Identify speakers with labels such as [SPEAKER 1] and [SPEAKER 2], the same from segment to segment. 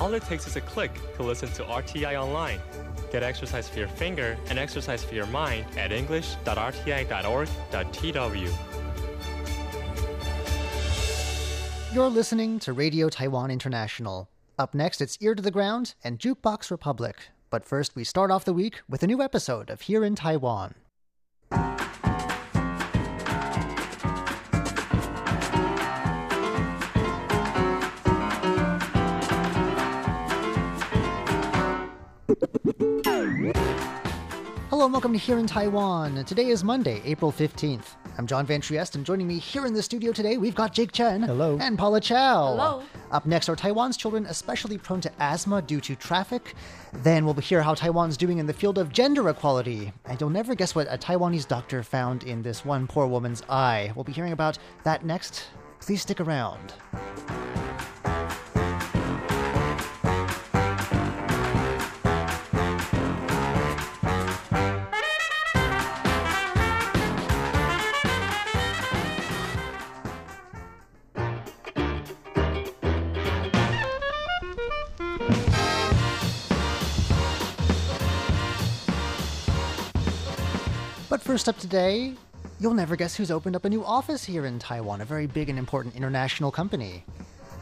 [SPEAKER 1] All it takes is a click to listen to RTI online. Get exercise for your finger and exercise for your mind at english.rti.org.tw.
[SPEAKER 2] You're listening to Radio Taiwan International. Up next, it's Ear to the Ground and Jukebox Republic. But first, we start off the week with a new episode of Here in Taiwan. Hello and welcome to Here in Taiwan. Today is Monday, April 15th. I'm John Van Trieste, and joining me here in the studio today, we've got Jake Chen.
[SPEAKER 3] Hello.
[SPEAKER 2] And Paula Chow.
[SPEAKER 4] Hello.
[SPEAKER 2] Up next are Taiwan's children especially prone to asthma due to traffic. Then we'll hear how Taiwan's doing in the field of gender equality. And you'll never guess what a Taiwanese doctor found in this one poor woman's eye. We'll be hearing about that next. Please stick around. First up today, you'll never guess who's opened up a new office here in Taiwan, a very big and important international company.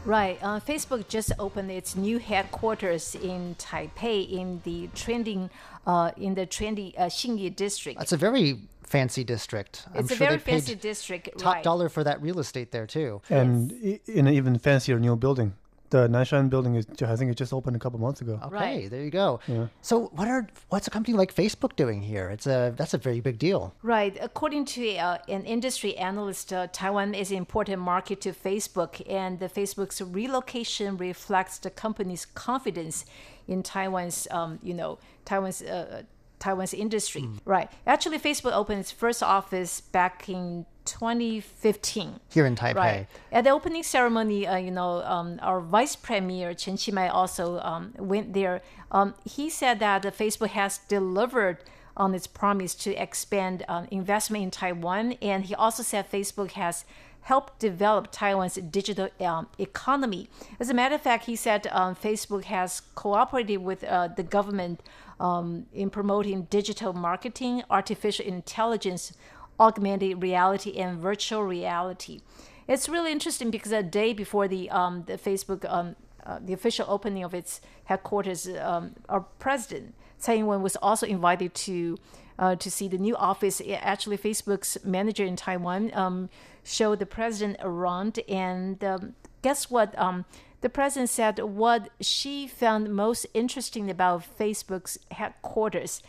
[SPEAKER 4] Right. Uh, Facebook just opened its new headquarters in Taipei in the trending, uh, in the trendy uh, Xinyi district.
[SPEAKER 2] That's a very fancy district. I'm
[SPEAKER 4] it's a very fancy district.
[SPEAKER 2] top
[SPEAKER 4] right.
[SPEAKER 2] dollar for that real estate there too.
[SPEAKER 3] and i in an even fancier new building. The Nanshan building is, I think, it just opened a couple months ago.
[SPEAKER 2] Okay,
[SPEAKER 4] Right.
[SPEAKER 2] there you go.
[SPEAKER 3] Yeah.
[SPEAKER 2] So what are what's a company like Facebook doing here? It's a that's a very big deal.
[SPEAKER 4] Right. According to uh, an industry analyst, uh, Taiwan is an important market to Facebook, and the Facebook's relocation reflects the company's confidence in Taiwan's, um, you know, Taiwan's. Uh, Taiwan's industry,
[SPEAKER 2] Hmm.
[SPEAKER 4] right? Actually, Facebook opened its first office back in 2015.
[SPEAKER 2] Here in Taipei.
[SPEAKER 4] Right. At the opening ceremony, uh, you know, um, our vice premier Chen Qimai also um, went there. Um, he said that Facebook has delivered on its promise to expand um, investment in Taiwan, and he also said Facebook has helped develop Taiwan's digital um, economy. As a matter of fact, he said um, Facebook has cooperated with uh, the government um, in promoting digital marketing, artificial intelligence, augmented reality, and virtual reality. It's really interesting because a day before the um, the Facebook um, uh, the official opening of its headquarters, um, our president Tsai Ing-wen was also invited to uh, to see the new office. Actually, Facebook's manager in Taiwan um, showed the president around, and um, guess what? Um, the president said what she found most interesting about Facebook's headquarters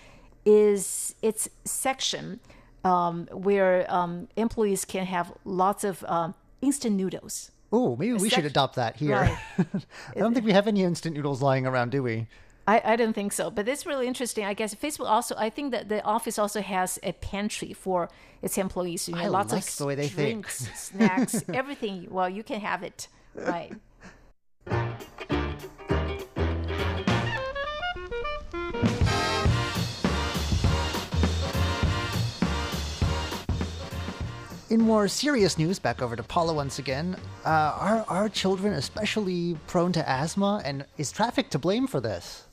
[SPEAKER 4] is its section um, where um, employees can have lots of um, instant noodles.
[SPEAKER 2] Oh, maybe we should adopt that here.
[SPEAKER 4] Right.
[SPEAKER 2] I don't think we have any instant noodles lying around, do we?
[SPEAKER 4] I, I don't think so, but it's really interesting. I guess Facebook also. I think that the office also has a pantry for its employees. You know,
[SPEAKER 2] I
[SPEAKER 4] lots
[SPEAKER 2] like
[SPEAKER 4] of
[SPEAKER 2] the way they think.
[SPEAKER 4] snacks, everything. Well, you can have it, right?
[SPEAKER 2] In more serious news, back over to Paula once again. Uh, are are children especially prone to asthma, and is traffic to blame for this?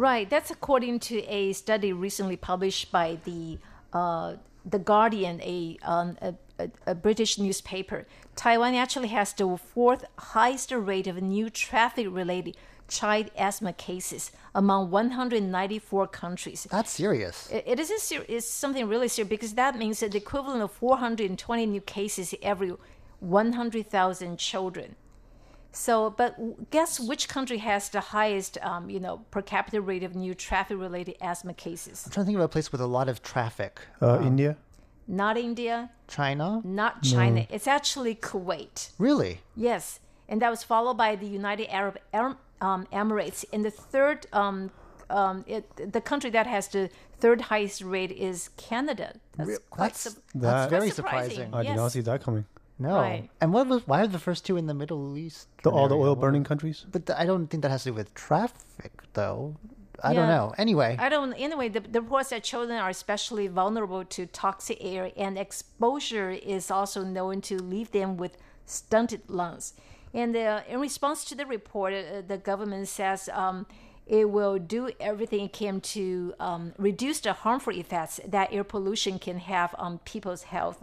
[SPEAKER 4] Right. That's according to a study recently published by the uh, the Guardian, a, um, a, a a British newspaper. Taiwan actually has the fourth highest rate of new traffic-related child asthma cases among 194 countries.
[SPEAKER 2] That's serious.
[SPEAKER 4] It- it is a ser- it's something really serious because that means that the equivalent of 420 new cases every 100,000 children. So, but guess which country has the highest, um, you know, per capita rate of new traffic-related asthma cases?
[SPEAKER 2] I'm trying to think of a place with a lot of traffic.
[SPEAKER 3] Uh, India?
[SPEAKER 4] Not India,
[SPEAKER 2] China?
[SPEAKER 4] not China. It's actually Kuwait.
[SPEAKER 2] Really?
[SPEAKER 4] Yes, and that was followed by the United Arab um, Emirates. And the third, um, um, it, the country that has the third highest rate is Canada. That's
[SPEAKER 2] Re-
[SPEAKER 4] quite
[SPEAKER 2] that's-
[SPEAKER 4] sup-
[SPEAKER 3] That-
[SPEAKER 2] very
[SPEAKER 4] surprising.
[SPEAKER 2] surprising.
[SPEAKER 3] I did not see that coming.
[SPEAKER 2] No.
[SPEAKER 4] Right.
[SPEAKER 2] And what was why are the first two in the Middle East?
[SPEAKER 3] The, all the oil burning countries?
[SPEAKER 2] But th- I don't think that has to do with traffic, though. I don't
[SPEAKER 4] Yeah.
[SPEAKER 2] know. Anyway,
[SPEAKER 4] I don't. Anyway, the, the reports that children are especially vulnerable to toxic air, and exposure is also known to leave them with stunted lungs. And uh, in response to the report, uh, the government says um, it will do everything it can to um, reduce the harmful effects that air pollution can have on people's health.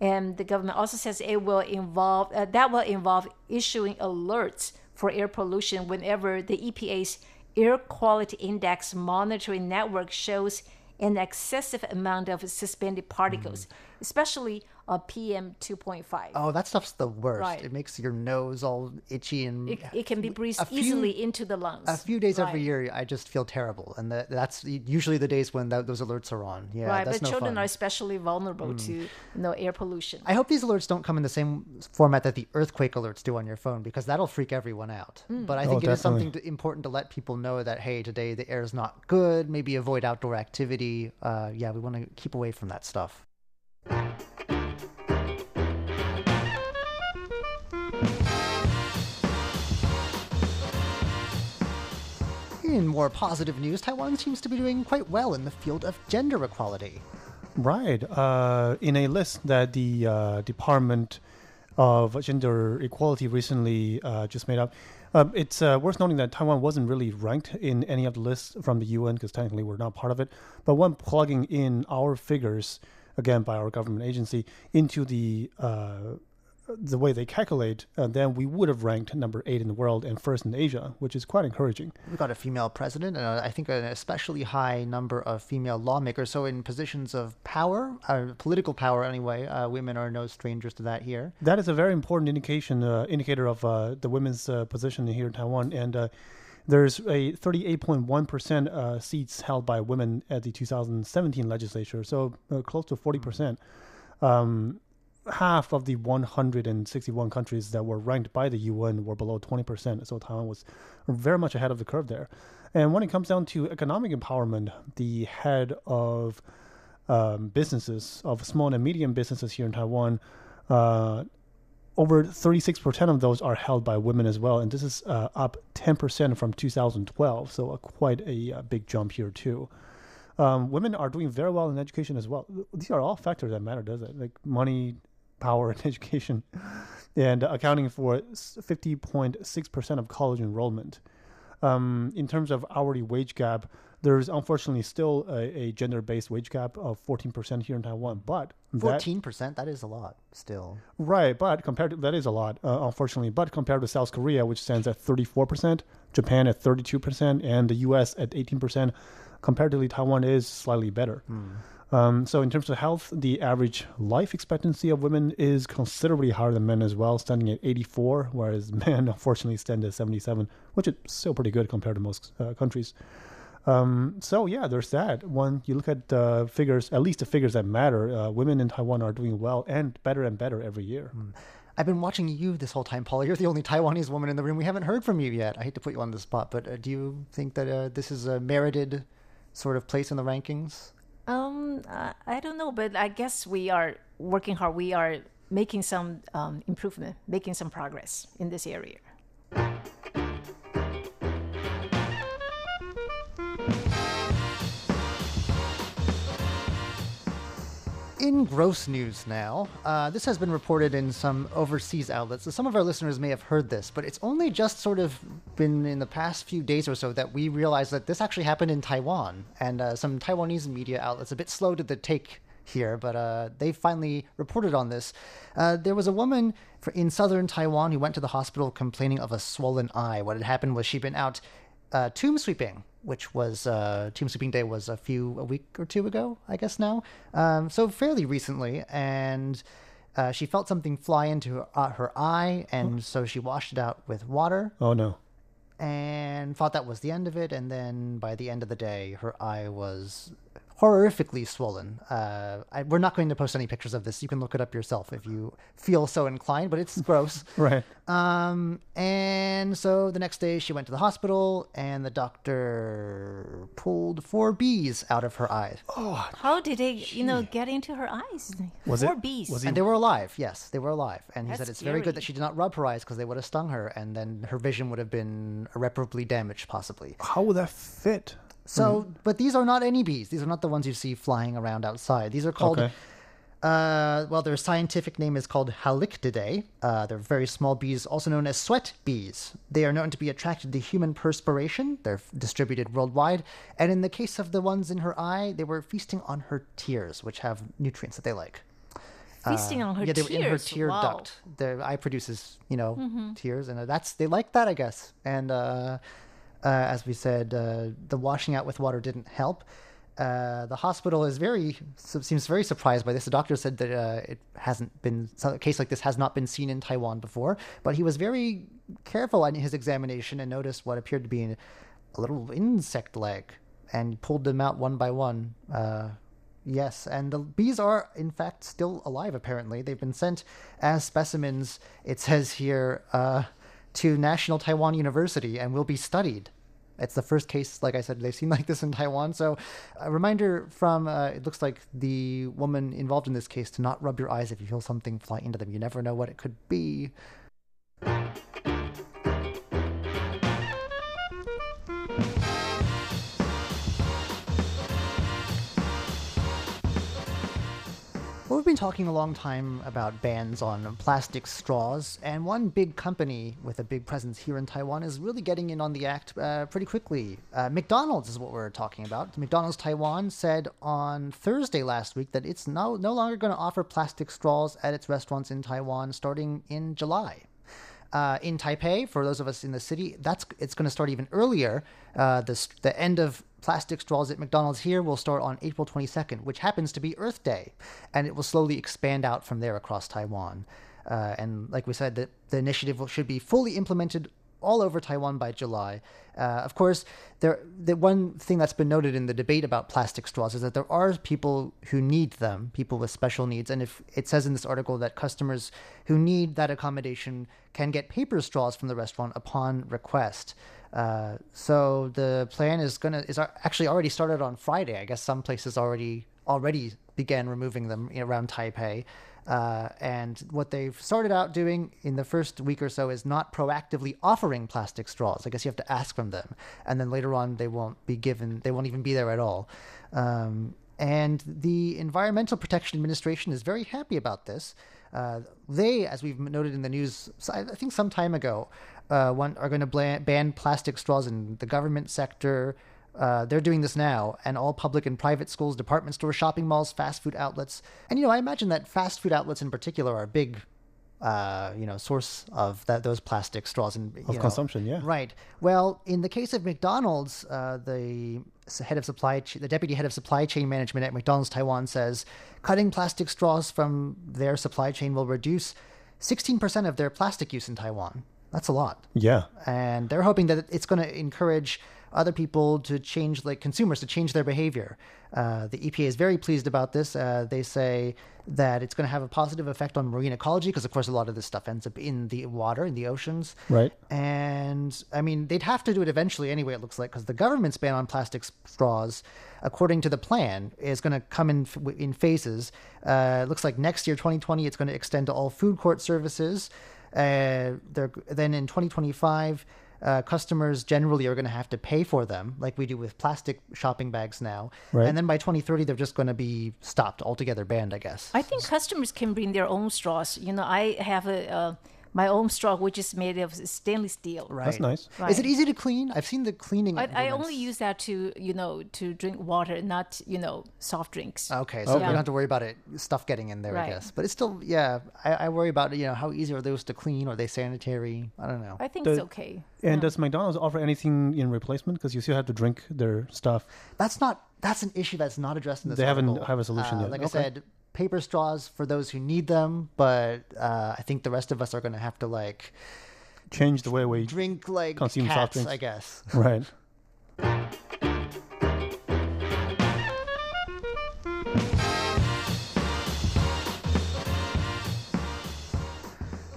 [SPEAKER 4] And the government also says it will involve uh, that will involve issuing alerts for air pollution whenever the EPA's air quality index monitoring network shows an excessive amount of suspended particles, especially uh, PM 2.5.
[SPEAKER 2] Oh, that stuff's the worst.
[SPEAKER 4] Right.
[SPEAKER 2] It makes your nose all itchy and
[SPEAKER 4] It, it can be breathed
[SPEAKER 2] few-
[SPEAKER 4] easily into the lungs.
[SPEAKER 2] a few days every year. I just feel terrible, and that, that's usually the days when that, those alerts are on. Yeah,
[SPEAKER 4] right,
[SPEAKER 2] that's
[SPEAKER 4] but
[SPEAKER 2] no
[SPEAKER 4] children
[SPEAKER 2] fun.
[SPEAKER 4] are especially vulnerable to you know air pollution.
[SPEAKER 2] I hope these alerts don't come in the same format that the earthquake alerts do on your phone because that'll freak everyone out.
[SPEAKER 4] Mm.
[SPEAKER 2] But I
[SPEAKER 3] Oh,
[SPEAKER 2] think it is
[SPEAKER 3] definitely.
[SPEAKER 2] something to, important to let people know that hey, today the air is not good. Maybe avoid outdoor activity. Uh, yeah, we want to keep away from that stuff. In more positive news, Taiwan seems to be doing quite well in the field of gender equality.
[SPEAKER 3] Right. Uh, in a list that the uh, Department of Gender Equality recently uh, just made up, uh, it's uh, worth noting that Taiwan wasn't really ranked in any of the lists from the UN because technically we're not part of it. But when plugging in our figures, again by our government agency, into the uh, the way they calculate, uh, then we would have ranked number eight in the world and first in Asia, which is quite encouraging.
[SPEAKER 2] We've got a female president, and uh, I think an especially high number of female lawmakers. So, in positions of power, uh, political power anyway, uh, women are no strangers to that here.
[SPEAKER 3] That is a very important indication uh, indicator of uh, the women's uh, position here in Taiwan, and uh, there's a 38.1 percent uh, seats held by women at the 2017 legislature, so uh, close to 40 percent. Um, half of the 161 countries that were ranked by the UN were below 20 percent, so Taiwan was very much ahead of the curve there. And when it comes down to economic empowerment, the head of um, businesses, of small and medium businesses here in Taiwan, uh, over 36% of those are held by women as well, and this is uh, up 10% from 2012, so uh, quite a, uh big jump here too. Um, women are doing very well in education as well. These are all factors that matter, does it? Like money, power, and education, and accounting for 50.6% of college enrollment. Um, in terms of hourly wage gap, there's unfortunately still a, a gender-based wage gap of 14% here in Taiwan, but
[SPEAKER 2] Fourteen percent. That is a lot still.
[SPEAKER 3] Right, but compared to that is a lot, uh, unfortunately. But compared to South Korea, which stands at 34%, Japan at 32%, and the US at 18%, comparatively, Taiwan is slightly better. Um, so, in terms of health, the average life expectancy of women is considerably higher than men as well, standing at 84, whereas men unfortunately stand at 77, which is still pretty good compared to most uh, countries. Um, so yeah, there's that. When you look at uh, figures, at least the figures that matter, uh, women in Taiwan are doing well and better and better every year.
[SPEAKER 2] I've been watching you this whole time, Paul. You're the only Taiwanese woman in the room. We haven't heard from you yet. I hate to put you on the spot, but uh, do you think that uh, this is a merited sort of place in the rankings?
[SPEAKER 4] Um, I don't know, but I guess we are working hard. We are making some um, improvement, making some progress in this area.
[SPEAKER 2] In gross news now, uh, this has been reported in some overseas outlets. So some of our listeners may have heard this, but it's only just sort of been in the past few days or so that we realized that this actually happened in Taiwan. And uh, some Taiwanese media outlets, a bit slow to the take here, but uh, they finally reported on this. Uh, there was a woman in southern Taiwan who went to the hospital complaining of a swollen eye. What had happened was she'd been out uh, tomb sweeping, which was uh, tomb sweeping day was a few a week or two ago, I guess now. Um, so fairly recently, and uh, she felt something fly into her, uh, her eye, and so she washed it out with water
[SPEAKER 3] Oh no.
[SPEAKER 2] and thought that was the end of it. And then by the end of the day, her eye was horrifically swollen. Uh, I, we're not going to post any pictures of this. You can look it up yourself if you feel so inclined, but it's gross.
[SPEAKER 3] Right.
[SPEAKER 2] Um, and so the next day she went to the hospital and the doctor pulled four bees out of her eyes.
[SPEAKER 4] Oh, How did they, you know, get into her eyes?
[SPEAKER 3] Was
[SPEAKER 4] Four
[SPEAKER 3] it-
[SPEAKER 4] bees.
[SPEAKER 3] was he-
[SPEAKER 2] And they were alive. Yes, they were alive. And he
[SPEAKER 4] That's
[SPEAKER 2] said it's very good that she did not rub her eyes because they would have stung her and then her vision would have been irreparably damaged, possibly.
[SPEAKER 3] How would that fit?
[SPEAKER 2] So, but these are not any bees. These are not the ones you see flying around outside. These are called
[SPEAKER 3] Okay.
[SPEAKER 2] Uh, well, their scientific name is called Halictidae. Uh, they're very small bees, also known as sweat bees. They are known to be attracted to human perspiration. They're f- distributed worldwide. And in the case of the ones in her eye, they were feasting on her tears, which have nutrients that they like.
[SPEAKER 4] Feasting on her
[SPEAKER 2] Uh, yeah, they
[SPEAKER 4] tears.
[SPEAKER 2] were in her tear
[SPEAKER 4] wow.
[SPEAKER 2] duct. Their eye produces, you know,
[SPEAKER 4] Mm-hmm.
[SPEAKER 2] tears, and uh, that's they like that, I guess. And uh, uh, as we said, uh, the washing out with water didn't help. Uh, the hospital is very seems very surprised by this. The doctor said that uh, it hasn't been a case like this has not been seen in Taiwan before, but he was very careful in his examination and noticed what appeared to be a little insect leg and pulled them out one by one. Uh, Yes, and the bees are in fact still alive. Apparently, they've been sent as specimens. It says here uh, to National Taiwan University and will be studied. It's the first case, like I said, they've seen like this in Taiwan. So, a reminder from uh, it looks like the woman involved in this case to not rub your eyes if you feel something fly into them. You never know what it could be. We've been talking a long time about bans on plastic straws, and one big company with a big presence here in Taiwan is really getting in on the act uh, pretty quickly. Uh, McDonald's is what we're talking about. McDonald's Taiwan said on Thursday last week that it's no, no longer going to offer plastic straws at its restaurants in Taiwan starting in July. Uh, in Taipei, for those of us in the city, that's it's going to start even earlier. Uh, the the end of plastic straws at McDonald's here will start on April 22nd, which happens to be Earth Day, and it will slowly expand out from there across Taiwan. Uh, and like we said, the, the initiative should be fully implemented all over Taiwan by July. Uh, of course, there the one thing that's been noted in the debate about plastic straws is that there are people who need them, people with special needs, and if it says in this article that customers who need that accommodation can get paper straws from the restaurant upon request. Uh, so the plan is gonna is actually already started on Friday. I guess some places already already began removing them around Taipei. Uh, and what they've started out doing in the first week or so is not proactively offering plastic straws. I guess you have to ask from them, and then later on they won't be given. They won't even be there at all. Um, and the Environmental Protection Administration is very happy about this. Uh, they, as we've noted in the news, I think some time ago, uh, are going to ban plastic straws in the government sector. Uh, they're doing this now, and all public and private schools, department stores, shopping malls, fast food outlets, and you know, I imagine that fast food outlets in particular are a big, uh, you know, source of that those plastic straws and
[SPEAKER 3] Of
[SPEAKER 2] know,
[SPEAKER 3] consumption, yeah.
[SPEAKER 2] Right. Well, in the case of McDonald's, uh, the head of supply, ch- the deputy head of supply chain management at McDonald's Taiwan says, cutting plastic straws from their supply chain will reduce 16% of their plastic use in Taiwan. That's a lot
[SPEAKER 3] Yeah.
[SPEAKER 2] and they're hoping that it's going to encourage other people to change, like consumers, to change their behavior. Uh, the EPA is very pleased about this. Uh, they say that it's going to have a positive effect on marine ecology because, of course, a lot of this stuff ends up in the water, in the oceans.
[SPEAKER 3] Right.
[SPEAKER 2] And I mean, they'd have to do it eventually anyway, it looks like, because the government's ban on plastic straws, according to the plan, is going to come in in phases. Uh, it looks like next year, 2020, it's going to extend to all food court services. Uh, then in 2025, uh, customers generally are going to have to pay for them, like we do with plastic shopping bags now.
[SPEAKER 3] Right.
[SPEAKER 2] And then by 2030, they're just going to be stopped altogether, banned, I guess.
[SPEAKER 4] I think customers can bring their own straws. You know, I have a uh, my own straw which is made of stainless steel.
[SPEAKER 2] right.
[SPEAKER 3] That's nice.
[SPEAKER 2] Is it easy to clean? I've seen the cleaning.
[SPEAKER 4] I, I only use that to you know to drink water, not you know soft drinks.
[SPEAKER 2] Okay, so we
[SPEAKER 4] Yeah.
[SPEAKER 2] don't have to worry about it stuff getting in there, I guess. But it's still, yeah, I, I worry about you know how easy are those to clean? Are they sanitary? I don't know.
[SPEAKER 4] I think
[SPEAKER 3] The-
[SPEAKER 4] it's okay.
[SPEAKER 3] And does McDonald's offer anything in replacement? Because you still have to drink their stuff.
[SPEAKER 2] That's not that's an issue that's not addressed in this.
[SPEAKER 3] They haven't have a solution
[SPEAKER 2] Uh,
[SPEAKER 3] yet.
[SPEAKER 2] Like
[SPEAKER 3] Okay.
[SPEAKER 2] I said, paper straws for those who need them, but uh, I think the rest of us are going to have to like
[SPEAKER 3] Change the way we
[SPEAKER 2] drink like
[SPEAKER 3] Consume soft
[SPEAKER 2] cats,
[SPEAKER 3] drinks.
[SPEAKER 2] I guess.
[SPEAKER 3] right.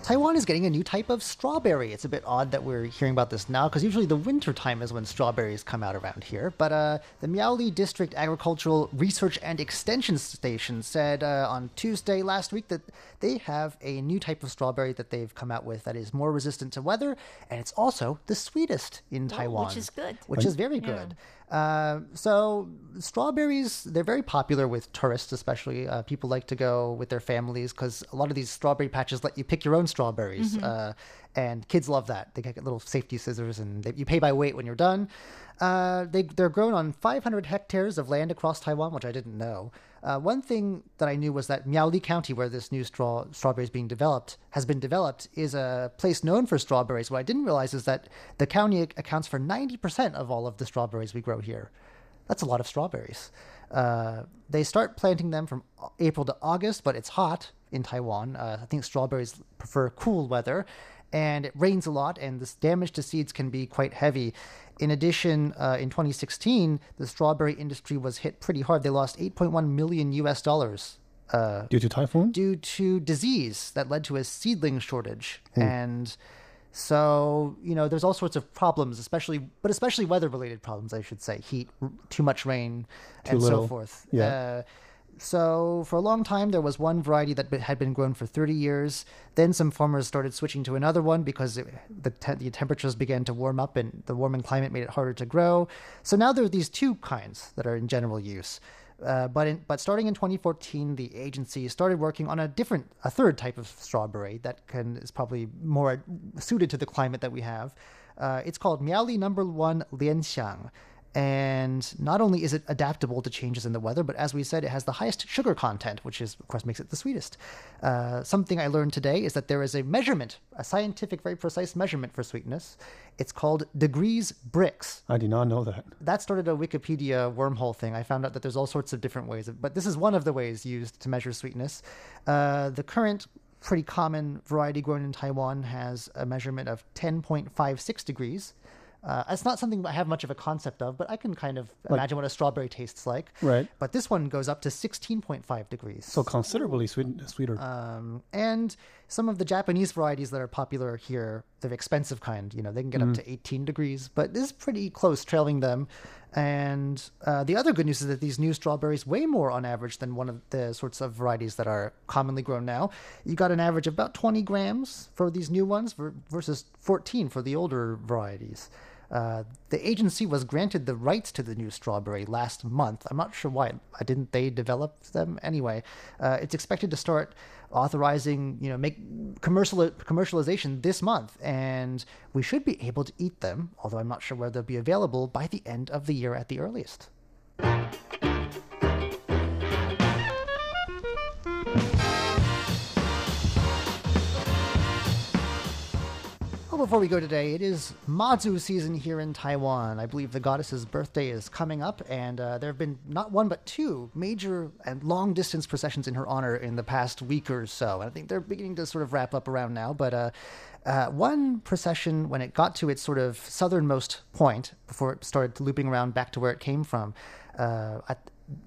[SPEAKER 2] Taiwan is getting a new type of strawberry. It's a bit odd that we're hearing about this now because usually the winter time is when strawberries come out around here. But uh, the Miaoli District Agricultural Research and Extension Station said uh, on Tuesday last week that they have a new type of strawberry that they've come out with that is more resistant to weather and it's also the sweetest in Taiwan,
[SPEAKER 4] which is good.
[SPEAKER 2] Which is very good. Uh, so strawberries, they're very popular with tourists, especially. Uh, people like to go with their families because a lot of these strawberry patches let you pick your own strawberries. Uh, and kids love that. They get little safety scissors and they, you pay by weight when you're done. Uh, they, they're grown on 500 hectares of land across Taiwan, which I didn't know. Uh, one thing that I knew was that Miaoli County, where this new straw strawberry is being developed, has been developed, is a place known for strawberries. What I didn't realize is that the county accounts for 90% of all of the strawberries we grow here. That's a lot of strawberries. Uh, they start planting them from April to August, but it's hot in Taiwan. Uh, I think strawberries prefer cool weather, and it rains a lot, and this damage to seeds can be quite heavy. In addition, uh, in 2016, the strawberry industry was hit pretty hard. They lost 8.1 million US dollars uh,
[SPEAKER 3] Due to typhoon?
[SPEAKER 2] due to disease that led to a seedling shortage. And so, you know, there's all sorts of problems, especially, but especially weather related problems, I should say heat, r- too much rain, and
[SPEAKER 3] little.
[SPEAKER 2] so forth.
[SPEAKER 3] Yeah.
[SPEAKER 2] Uh, so, for a long time, there was one variety that had been grown for 30 years. Then some farmers started switching to another one because it, the, te- the temperatures began to warm up and the warming climate made it harder to grow. So now there are these two kinds that are in general use. Uh, but in, but starting in 2014, the agency started working on a different, a third type of strawberry that can is probably more suited to the climate that we have. Uh, it's called Miaoli Number One Lianxiang, and not only is it adaptable to changes in the weather, but as we said, it has the highest sugar content, which is of course makes it the sweetest. Uh, something I learned today is that there is a measurement, a scientific, very precise measurement for sweetness. It's called degrees Brix
[SPEAKER 3] I did not know that.
[SPEAKER 2] that started a Wikipedia wormhole thing. I found out that there's all sorts of different ways, of, but this is one of the ways used to measure sweetness. Uh, the current pretty common variety grown in Taiwan has a measurement of 10.56 degrees. Uh, it's not something I have much of a concept of, but I can kind of imagine what a strawberry tastes like.
[SPEAKER 3] Right.
[SPEAKER 2] But this one goes up to 16.5 degrees.
[SPEAKER 3] So considerably sweet, sweeter.
[SPEAKER 2] Um, and some of the Japanese varieties that are popular here, the expensive kind, you know, they can get up to 18 degrees, but this is pretty close, trailing them. And uh, the other good news is that these new strawberries weigh more on average than one of the sorts of varieties that are commonly grown now. You got an average of about 20 grams for these new ones versus 14 for the older varieties. Uh, the agency was granted the rights to the new strawberry last month. I'm not sure why. I didn't they develop them anyway. Uh, it's expected to start authorizing, you know, make commercial commercialization this month, and we should be able to eat them. Although I'm not sure where they'll be available by the end of the year at the earliest. Before we go today, it is Mazu season here in Taiwan. I believe the goddess's birthday is coming up, and uh, there have been not one but two major and long distance processions in her honor in the past week or so. And I think they're beginning to sort of wrap up around now. But uh, uh, one procession, when it got to its sort of southernmost point, before it started looping around back to where it came from, uh,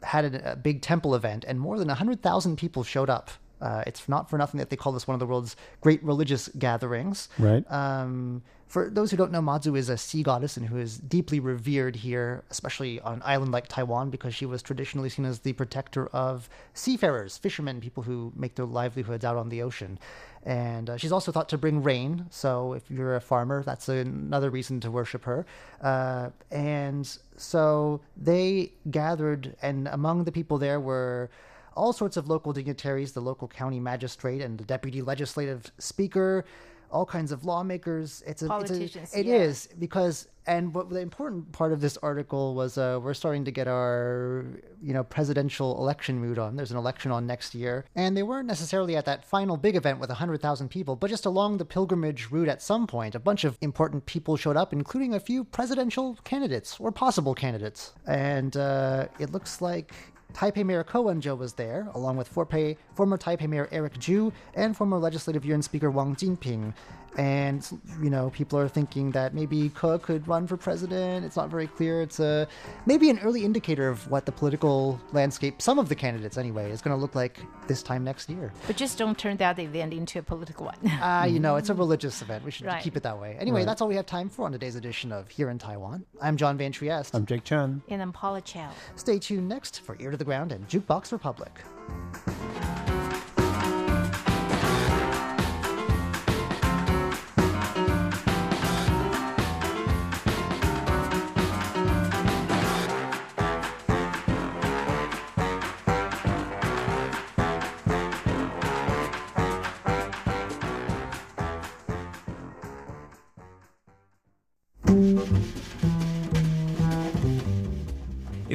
[SPEAKER 2] had a big temple event, and more than 100,000 people showed up. Uh, it's not for nothing that they call this one of the world's great religious gatherings.
[SPEAKER 3] Right.
[SPEAKER 2] Um, for those who don't know, Mazu is a sea goddess and who is deeply revered here, especially on an island like Taiwan, because she was traditionally seen as the protector of seafarers, fishermen, people who make their livelihoods out on the ocean. And uh, she's also thought to bring rain. So if you're a farmer, that's another reason to worship her. Uh, and so they gathered, and among the people there were all sorts of local dignitaries, the local county magistrate and the deputy legislative speaker, all kinds of lawmakers. It's a,
[SPEAKER 4] Politicians,
[SPEAKER 2] It's a, it
[SPEAKER 4] yeah.
[SPEAKER 2] is because, and what the important part of this article was, uh, we're starting to get our, you know, presidential election mood on. There's an election on next year, and they weren't necessarily at that final big event with hundred thousand people, but just along the pilgrimage route at some point, a bunch of important people showed up, including a few presidential candidates or possible candidates, and uh, it looks like Taipei Mayor Ko Wen-je was there, along with former, former Taipei Mayor Eric Chu and former Legislative Yuan Speaker Wang Jinping. And, you know, people are thinking that maybe Ko could run for president. It's not very clear. It's a, maybe an early indicator of what the political landscape, some of the candidates anyway, is going to look like this time next year.
[SPEAKER 4] But just don't turn that event into a political one.
[SPEAKER 2] Ah, you know, it's a religious event. We should
[SPEAKER 4] Right.
[SPEAKER 2] keep it that way. Anyway, that's all we have time for on today's edition of Here in Taiwan. I'm John Van Trieste.
[SPEAKER 3] I'm Jake Chen.
[SPEAKER 4] and I'm Paula Chow.
[SPEAKER 2] Stay tuned next for Ear to the Ground and Jukebox Republic.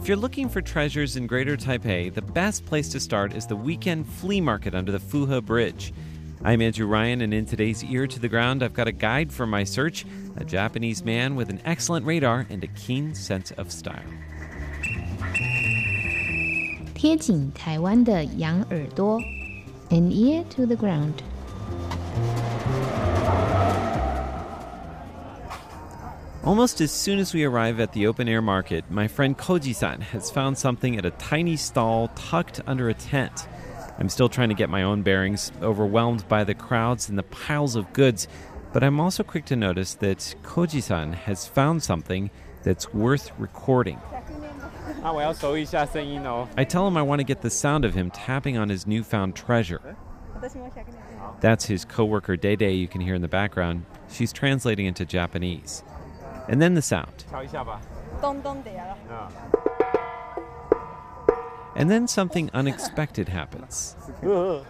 [SPEAKER 5] If you're looking for treasures in Greater Taipei, the best place to start is the weekend flea market under the Fuhe Bridge. I'm Andrew Ryan, and in today's Ear to the Ground, I've got a guide for my search a Japanese man with an excellent radar and a keen sense of style.
[SPEAKER 6] 贴紧台湾的羊耳朵，an ear to the ground。
[SPEAKER 5] Almost as soon as we arrive at the open air market, my friend Koji san has found something at a tiny stall tucked under a tent. I'm still trying to get my own bearings, overwhelmed by the crowds and the piles of goods, but I'm also quick to notice that Koji san has found something that's worth recording. I tell him I want to get the sound of him tapping on his newfound treasure. That's his coworker Dede you can hear in the background. She's translating into Japanese. And then the sound. And then something unexpected happens.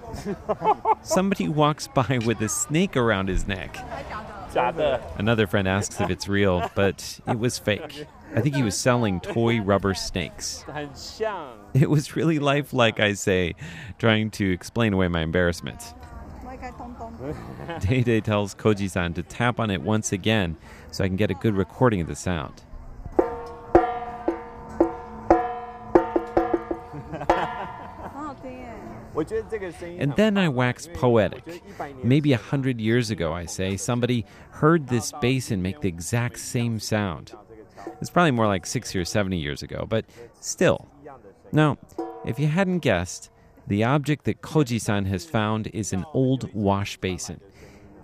[SPEAKER 5] Somebody walks by with a snake around his neck. Another friend asks if it's real, but it was fake. I think he was selling toy rubber snakes. It was really lifelike, I say, trying to explain away my embarrassment. Dede tells Koji san to tap on it once again so I can get a good recording of the sound. Oh, and then I wax poetic. Maybe a hundred years ago, I say, somebody heard this basin make the exact same sound. It's probably more like 60 or 70 years ago, but still. Now, if you hadn't guessed, the object that Koji san has found is an old wash basin.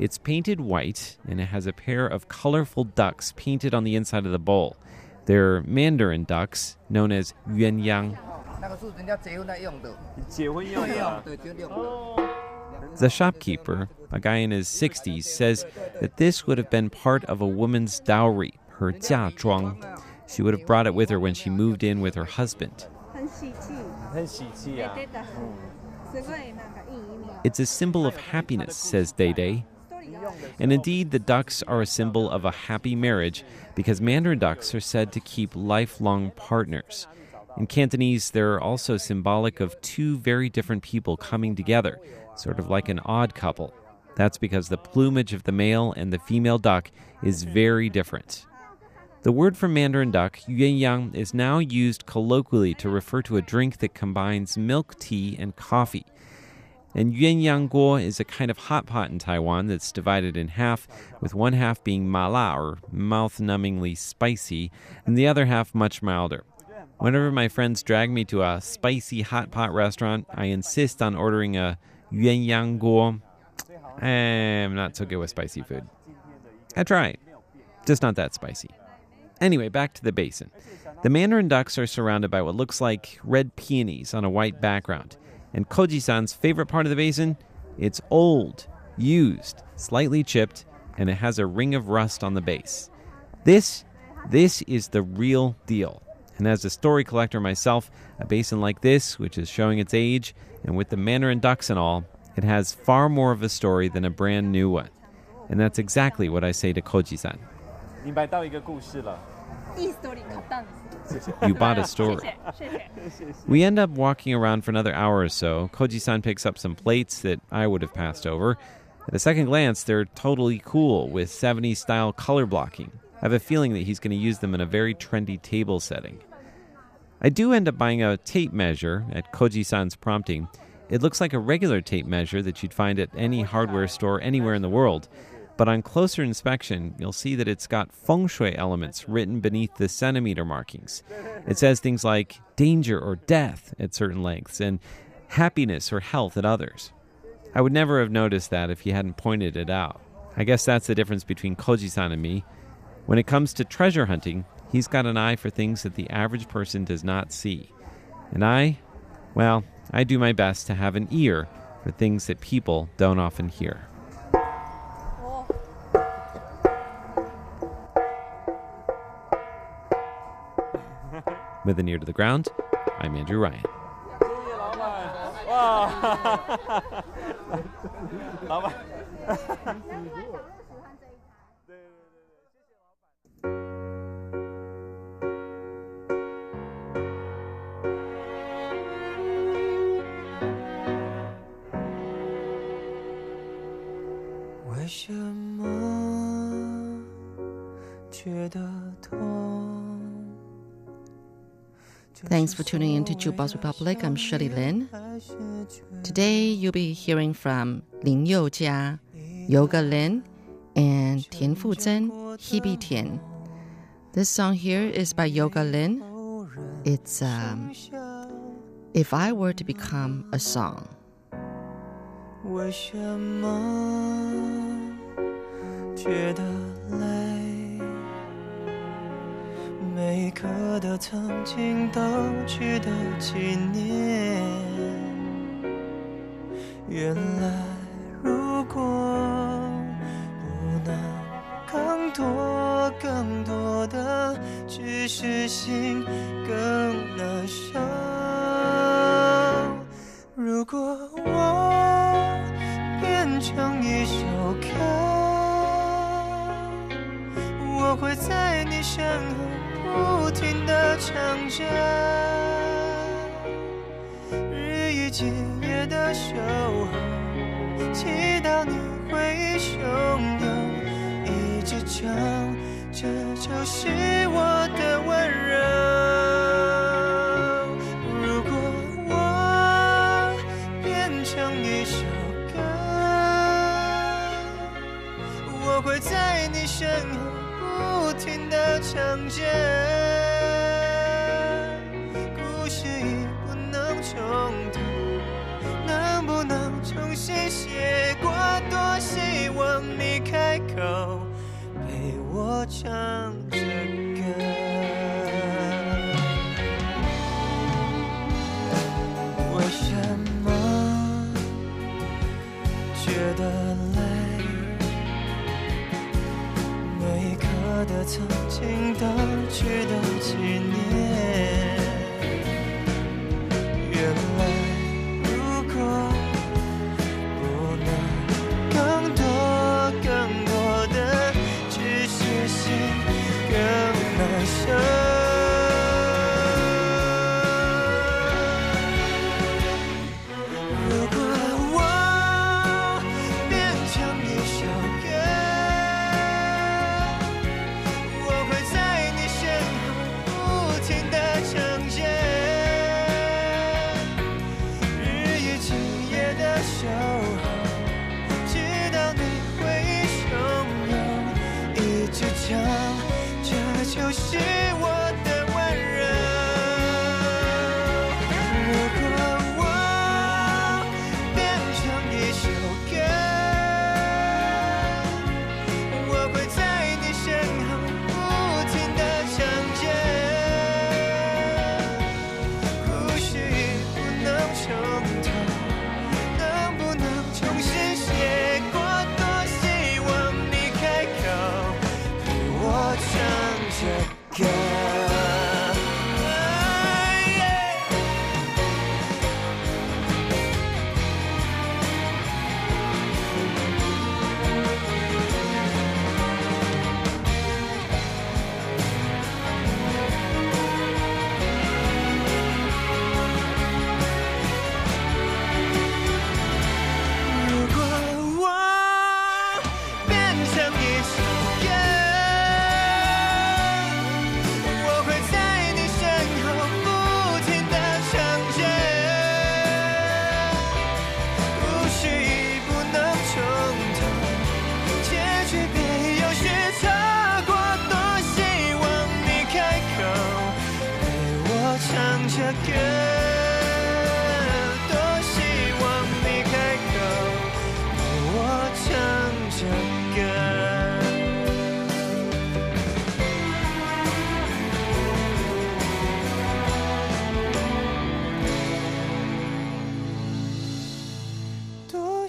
[SPEAKER 5] It's painted white and it has a pair of colorful ducks painted on the inside of the bowl. They're mandarin ducks known as yuanyang. The shopkeeper, a guy in his 60s, says that this would have been part of a woman's dowry, her jiazhuang. She would have brought it with her when she moved in with her husband. It's a symbol of happiness, says Dede. And indeed, the ducks are a symbol of a happy marriage because mandarin ducks are said to keep lifelong partners. In Cantonese, they're also symbolic of two very different people coming together, sort of like an odd couple. That's because the plumage of the male and the female duck is very different. The word for mandarin duck, yuanyang, is now used colloquially to refer to a drink that combines milk tea and coffee. And yuanyang guo is a kind of hot pot in Taiwan that's divided in half, with one half being mala or mouth numbingly spicy, and the other half much milder. Whenever my friends drag me to a spicy hot pot restaurant, I insist on ordering a yuanyang guo. I'm not so good with spicy food. I try, just not that spicy. Anyway, back to the basin. The mandarin ducks are surrounded by what looks like red peonies on a white background. And Koji san's favorite part of the basin? It's old, used, slightly chipped, and it has a ring of rust on the base. This, this is the real deal. And as a story collector myself, a basin like this, which is showing its age, and with the Mandarin ducks and all, it has far more of a story than a brand new one. And that's exactly what I say to Koji san. You bought a story. We end up walking around for another hour or so. Koji san picks up some plates that I would have passed over. At a second glance, they're totally cool with 70s style color blocking. I have a feeling that he's going to use them in a very trendy table setting. I do end up buying a tape measure at Koji san's prompting. It looks like a regular tape measure that you'd find at any hardware store anywhere in the world. But on closer inspection, you'll see that it's got feng shui elements written beneath the centimeter markings. It says things like danger or death at certain lengths and happiness or health at others. I would never have noticed that if you hadn't pointed it out. I guess that's the difference between Koji san and me. When it comes to treasure hunting, he's got an eye for things that the average person does not see. And I, well, I do my best to have an ear for things that people don't often hear. With an ear to the ground, I'm Andrew Ryan.
[SPEAKER 7] Thanks for tuning in to Jukebox Republic. I'm Shirley Lin. Today you'll be hearing from Lin Youjia, Yoga Lin, and Tian Fuzhen, Hebe Tian. This song here is by Yoga Lin. It's um, If I Were to Become a Song.
[SPEAKER 8] 为什么觉得累？每一刻的曾经都值得纪念。原来，如果不能更多更多的，只是心更难受。如果我变成一首歌，我会在你身后唱着，日以继夜的守候，祈祷你会汹涌，一直唱，这就是。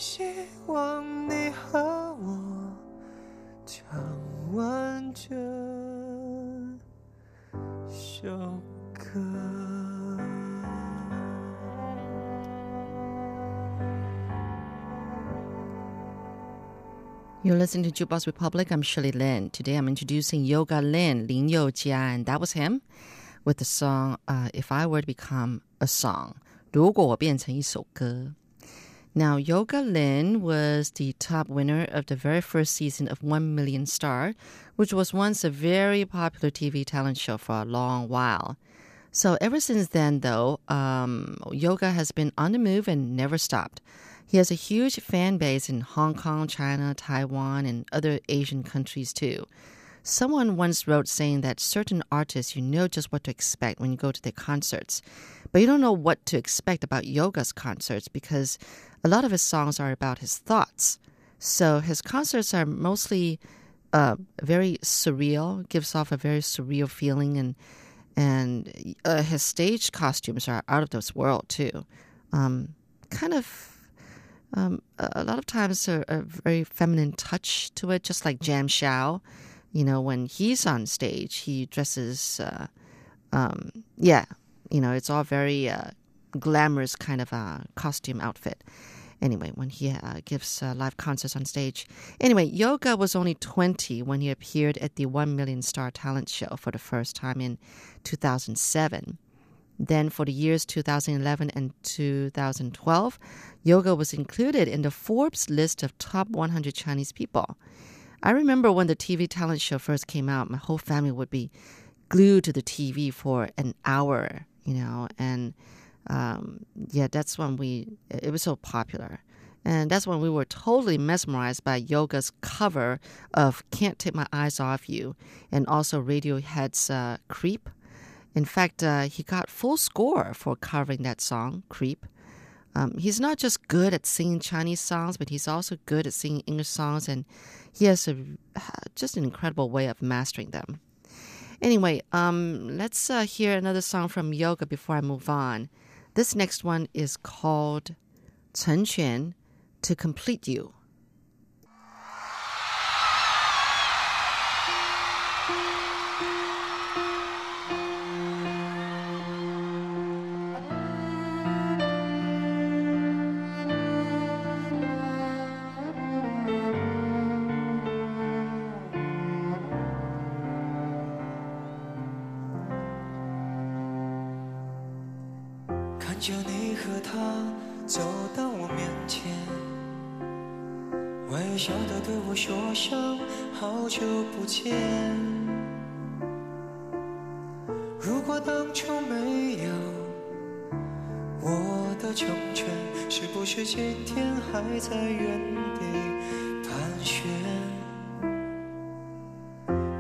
[SPEAKER 7] You're listening to Jukebox Republic. I'm Shirley Lin. Today I'm introducing Yoga Lin, Lin Youjia, and that was him with the song uh, If I Were to Become a Song. 如果我变成一首歌。Now, Yoga Lin was the top winner of the very first season of 1 Million Star, which was once a very popular TV talent show for a long while. So, ever since then, though, um, Yoga has been on the move and never stopped. He has a huge fan base in Hong Kong, China, Taiwan, and other Asian countries too. Someone once wrote saying that certain artists, you know just what to expect when you go to their concerts, but you don't know what to expect about Yoga's concerts because a lot of his songs are about his thoughts. So his concerts are mostly uh, very surreal, gives off a very surreal feeling, and and uh, his stage costumes are out of this world too. Um, kind of. Um, a lot of times a, a, very feminine touch to it, just like Jam Hsiao. You know, when he's on stage, he dresses, uh, um, yeah, you know, it's all very uh, glamorous kind of costume outfit. Anyway, when he uh, gives uh, live concerts on stage. Anyway, Yoga was only 20 when he appeared at the 1 Million Star Talent Show for the first time in 2007. Then, for the years 2011 and 2012, Yoga was included in the Forbes list of top 100 Chinese people. I remember when the TV talent show first came out, my whole family would be glued to the TV for an hour, you know, and um, yeah, that's when we, it was so popular. And that's when we were totally mesmerized by Yoga's cover of Can't Take My Eyes Off You and also Radiohead's uh, Creep. In fact, uh, he got full score for covering that song, Creep. Um, he's not just good at singing Chinese songs, but he's also good at singing English songs, and he has a, just an incredible way of mastering them. Anyway, um, let's uh, hear another song from Yoga before I move on. This next one is called Chen Quan to Complete You.
[SPEAKER 8] 当初没有我的成全，是不是今天还在原地盘旋？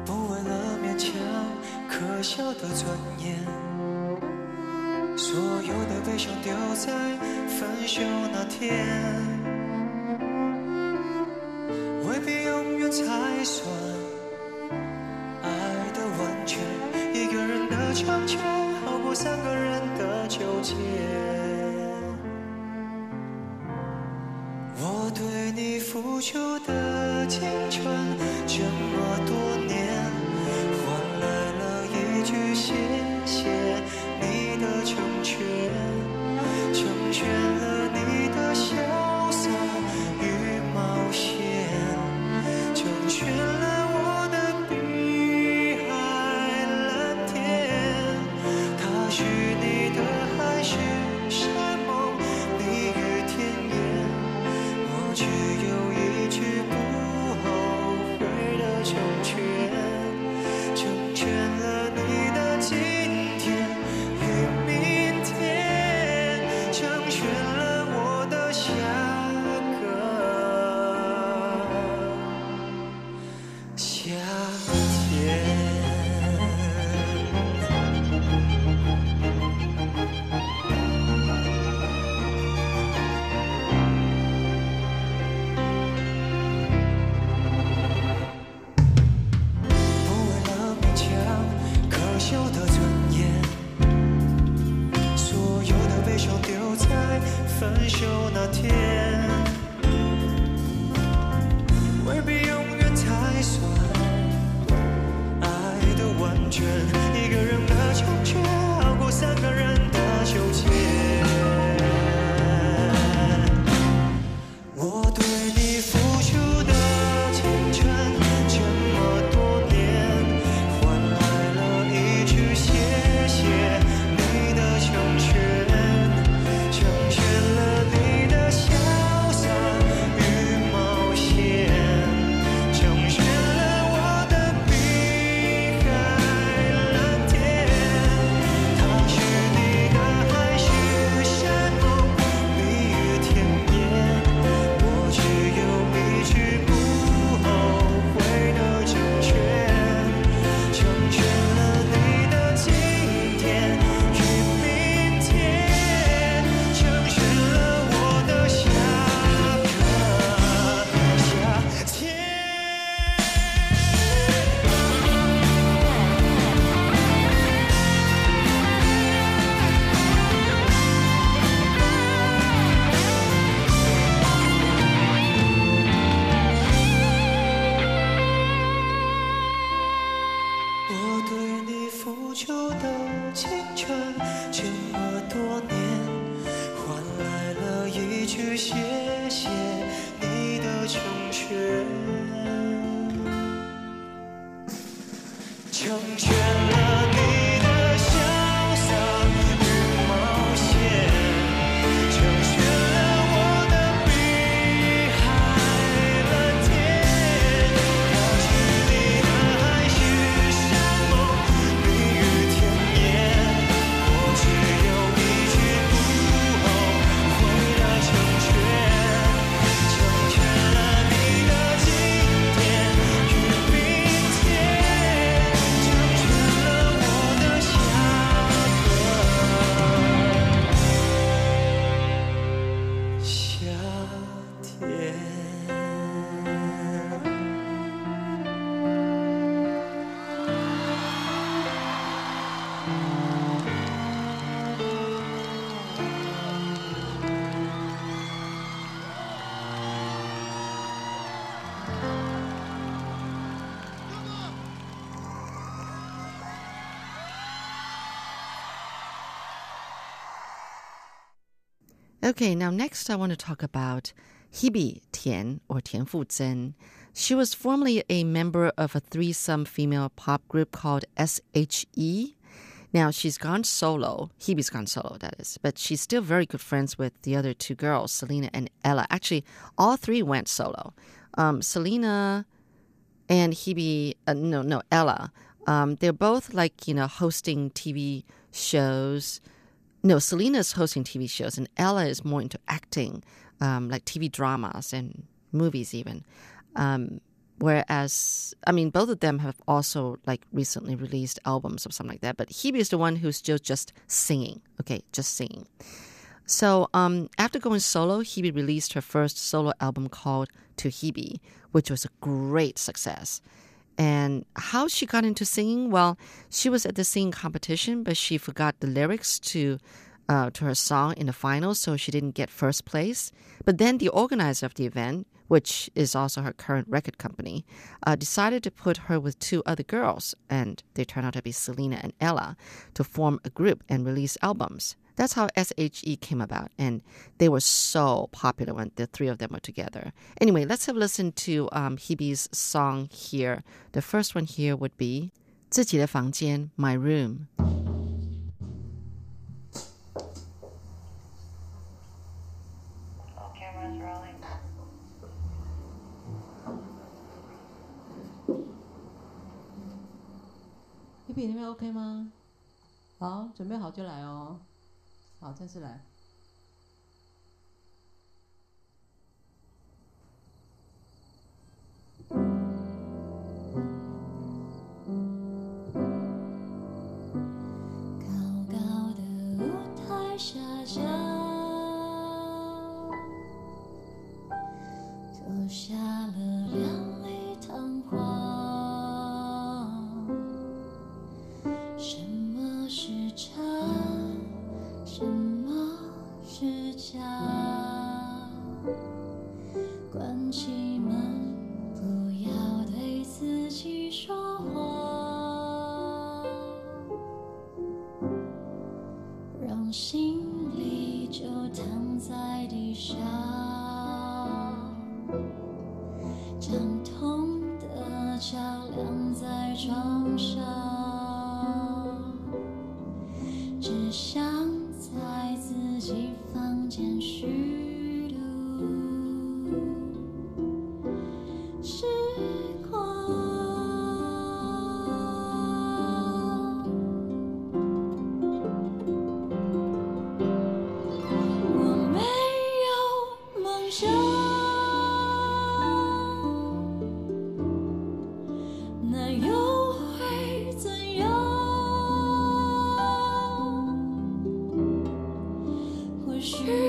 [SPEAKER 8] 不为了勉强可笑的尊严。所有的悲伤丢在分手那天，成全，好过三个人的纠结。我对你付出的青春这么多年，换来了一句谢谢。你的成全，成全了
[SPEAKER 7] Okay, now next I want to talk about Hebe Tian or Tian Fuzhen. She was formerly a member of a threesome female pop group called SHE. Now she's gone solo. Hebe's gone solo, that is. But she's still very good friends with the other two girls, Selena and Ella. Actually, all three went solo. Um, Selena and Hebe, uh, no, no, Ella. Um, they're both like, you know, hosting TV shows. No, Selena's hosting TV shows, and Ella is more into acting, um, like TV dramas and movies, even. Um, whereas, I mean, both of them have also like recently released albums or something like that. But Hebe is the one who's still just singing. Okay, just singing. So um, after going solo, Hebe released her first solo album called To Hebe, which was a great success. And how she got into singing? Well, she was at the singing competition, but she forgot the lyrics to uh, to her song in the final, so she didn't get first place. But then the organizer of the event, which is also her current record company, uh, decided to put her with two other girls, and they turned out to be Selena and Ella, to form a group and release albums. That's how SHE came about, and they were so popular when the three of them were together. Anyway, let's have a listen to um, Hebe's song here. The first one here would be 自己的房间, My Room.
[SPEAKER 9] Cameras rolling.
[SPEAKER 10] 一比那边 OK 吗？好，准备好就来哦。 好再次来。
[SPEAKER 9] 是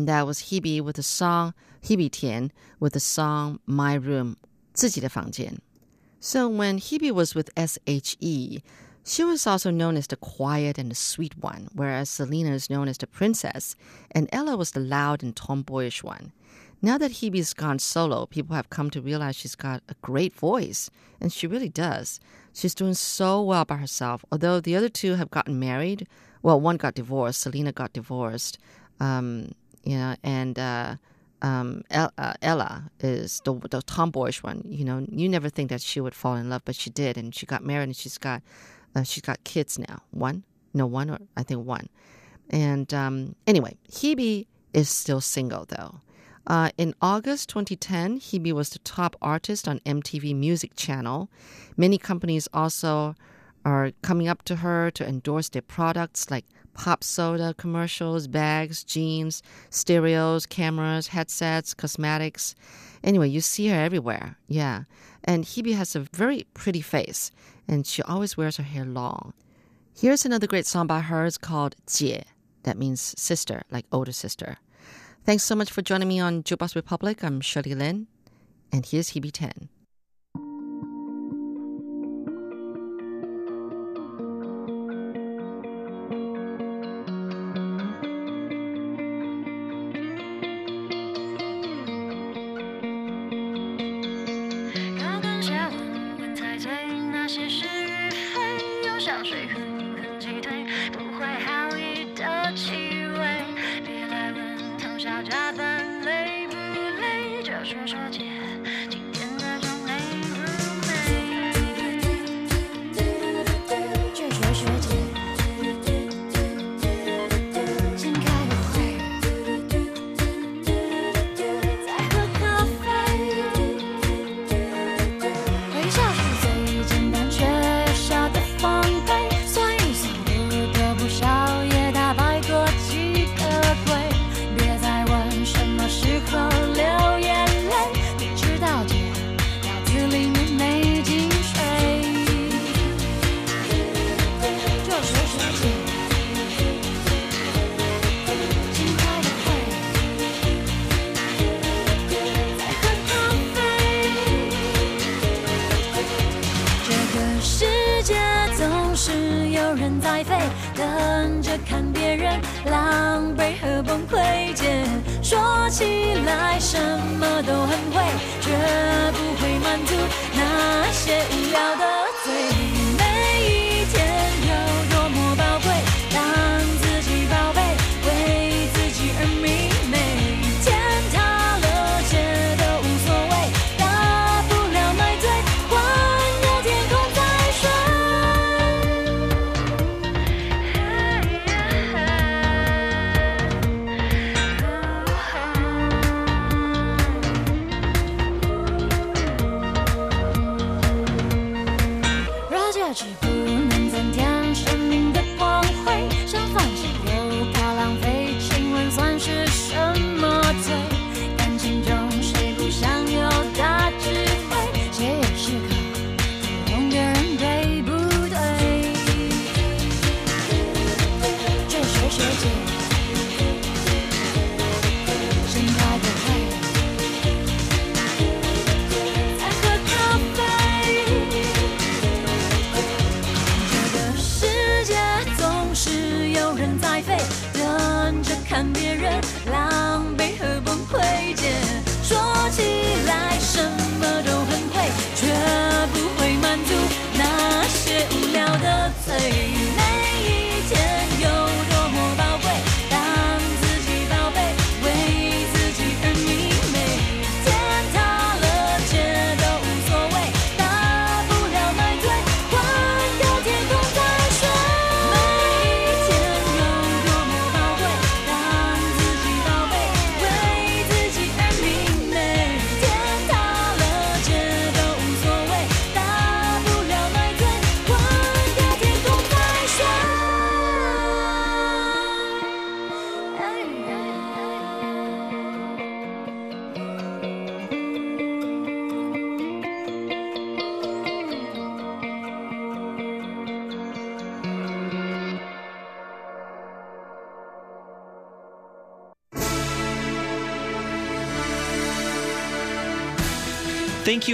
[SPEAKER 7] That was Hebe with the song Hebe Tian with the song My Room 自己的房间. So when Hebe was with SHE, she was also known as the quiet and the sweet one, whereas Selena is known as the princess, and Ella was the loud and tomboyish one. Now that Hebe's gone solo, people have come to realize she's got a great voice, and she really does. She's doing so well by herself. Although the other two have gotten married, well, one got divorced, Selena got divorced, um, you know, and uh, um, uh, Ella is the, the tomboyish one. You know, you never think that she would fall in love, but she did, and she got married, and she's got uh, she's got kids now. One, no, one or I think one. And um, anyway, Hebe is still single though. Uh, in August 2010, Hebe was the top artist on MTV Music Channel. Many companies also are coming up to her to endorse their products like pop soda commercials, bags, jeans, stereos, cameras, headsets, cosmetics. Anyway, you see her everywhere. Yeah. And Hebe has a very pretty face, and she always wears her hair long. Here's another great song by her. It's called 姐. That means sister, like older sister. Thanks so much for joining me on Jukebox Republic. I'm Shirley Lin, and here's Hebe
[SPEAKER 5] Tian.